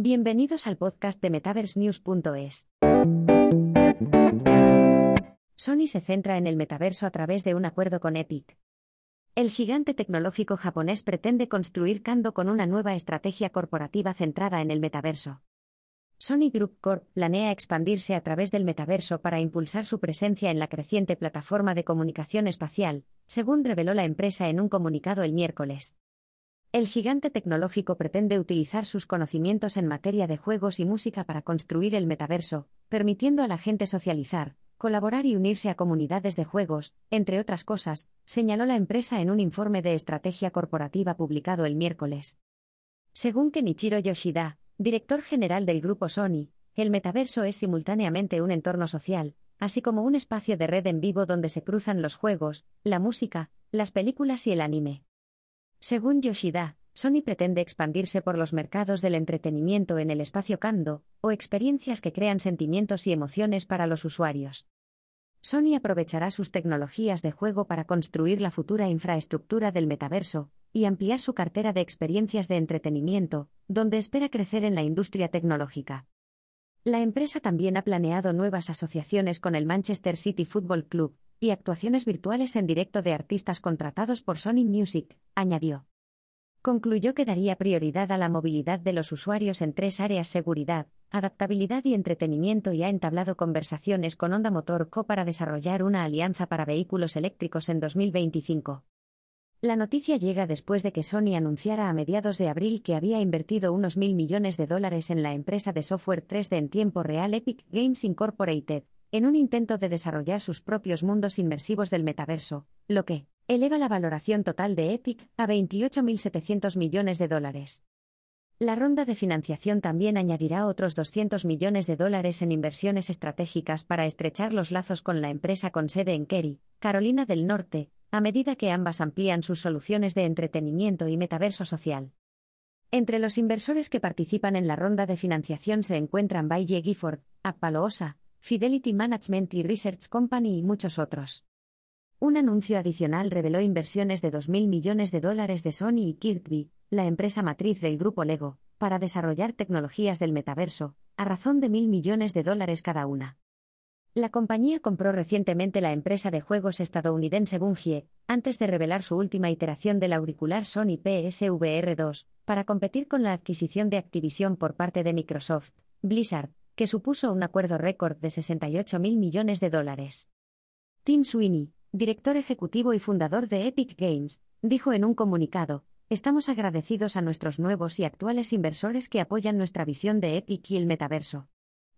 Bienvenidos al podcast de MetaverseNews.es. Sony se centra en el metaverso a través de un acuerdo con Epic. El gigante tecnológico japonés pretende construir Kando con una nueva estrategia corporativa centrada en el metaverso. Sony Group Corp planea expandirse a través del metaverso para impulsar su presencia en la creciente plataforma de comunicación espacial, según reveló la empresa en un comunicado el miércoles. El gigante tecnológico pretende utilizar sus conocimientos en materia de juegos y música para construir el metaverso, permitiendo a la gente socializar, colaborar y unirse a comunidades de juegos, entre otras cosas, señaló la empresa en un informe de estrategia corporativa publicado el miércoles. Según Kenichiro Yoshida, director general del grupo Sony, el metaverso es simultáneamente un entorno social, así como un espacio de red en vivo donde se cruzan los juegos, la música, las películas y el anime. Según Yoshida, Sony pretende expandirse por los mercados del entretenimiento en el espacio Kando, o experiencias que crean sentimientos y emociones para los usuarios. Sony aprovechará sus tecnologías de juego para construir la futura infraestructura del metaverso y ampliar su cartera de experiencias de entretenimiento, donde espera crecer en la industria tecnológica. La empresa también ha planeado nuevas asociaciones con el Manchester City Football Club y actuaciones virtuales en directo de artistas contratados por Sony Music, añadió. Concluyó que daría prioridad a la movilidad de los usuarios en tres áreas seguridad, adaptabilidad y entretenimiento y ha entablado conversaciones con Honda Motor Co para desarrollar una alianza para vehículos eléctricos en 2025. La noticia llega después de que Sony anunciara a mediados de abril que había invertido unos mil millones de dólares en la empresa de software 3D en tiempo real Epic Games Incorporated, en un intento de desarrollar sus propios mundos inmersivos del metaverso, lo que eleva la valoración total de Epic a 28.700 millones de dólares. La ronda de financiación también añadirá otros 200 millones de dólares en inversiones estratégicas para estrechar los lazos con la empresa con sede en Kerry, Carolina del Norte, a medida que ambas amplían sus soluciones de entretenimiento y metaverso social. Entre los inversores que participan en la ronda de financiación se encuentran Baye Gifford, Apaloosa, Fidelity Management y Research Company y muchos otros. Un anuncio adicional reveló inversiones de 2.000 millones de dólares de Sony y Kirkby, la empresa matriz del grupo Lego, para desarrollar tecnologías del metaverso, a razón de mil millones de dólares cada una. La compañía compró recientemente la empresa de juegos estadounidense Bungie, antes de revelar su última iteración del auricular Sony PSVR 2, para competir con la adquisición de Activision por parte de Microsoft, Blizzard, que supuso un acuerdo récord de 68 mil millones de dólares. Tim Sweeney, director ejecutivo y fundador de Epic Games, dijo en un comunicado, Estamos agradecidos a nuestros nuevos y actuales inversores que apoyan nuestra visión de Epic y el metaverso.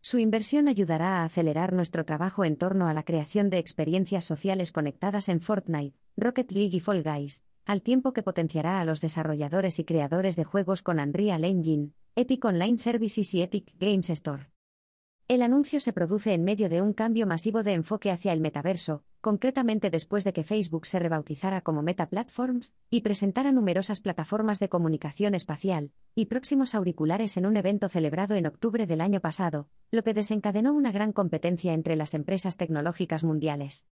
Su inversión ayudará a acelerar nuestro trabajo en torno a la creación de experiencias sociales conectadas en Fortnite, Rocket League y Fall Guys, al tiempo que potenciará a los desarrolladores y creadores de juegos con Unreal Engine, Epic Online Services y Epic Games Store. El anuncio se produce en medio de un cambio masivo de enfoque hacia el metaverso, concretamente después de que Facebook se rebautizara como Meta Platforms y presentara numerosas plataformas de comunicación espacial y próximos auriculares en un evento celebrado en octubre del año pasado, lo que desencadenó una gran competencia entre las empresas tecnológicas mundiales.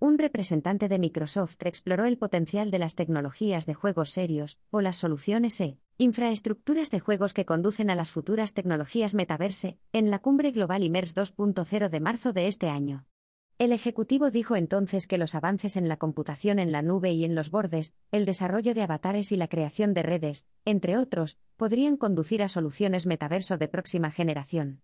Un representante de Microsoft exploró el potencial de las tecnologías de juegos serios, o las soluciones E, Infraestructuras de juegos que conducen a las futuras tecnologías metaverse, en la cumbre global IMERS 2.0 de marzo de este año. El Ejecutivo dijo entonces que los avances en la computación en la nube y en los bordes, el desarrollo de avatares y la creación de redes, entre otros, podrían conducir a soluciones metaverso de próxima generación.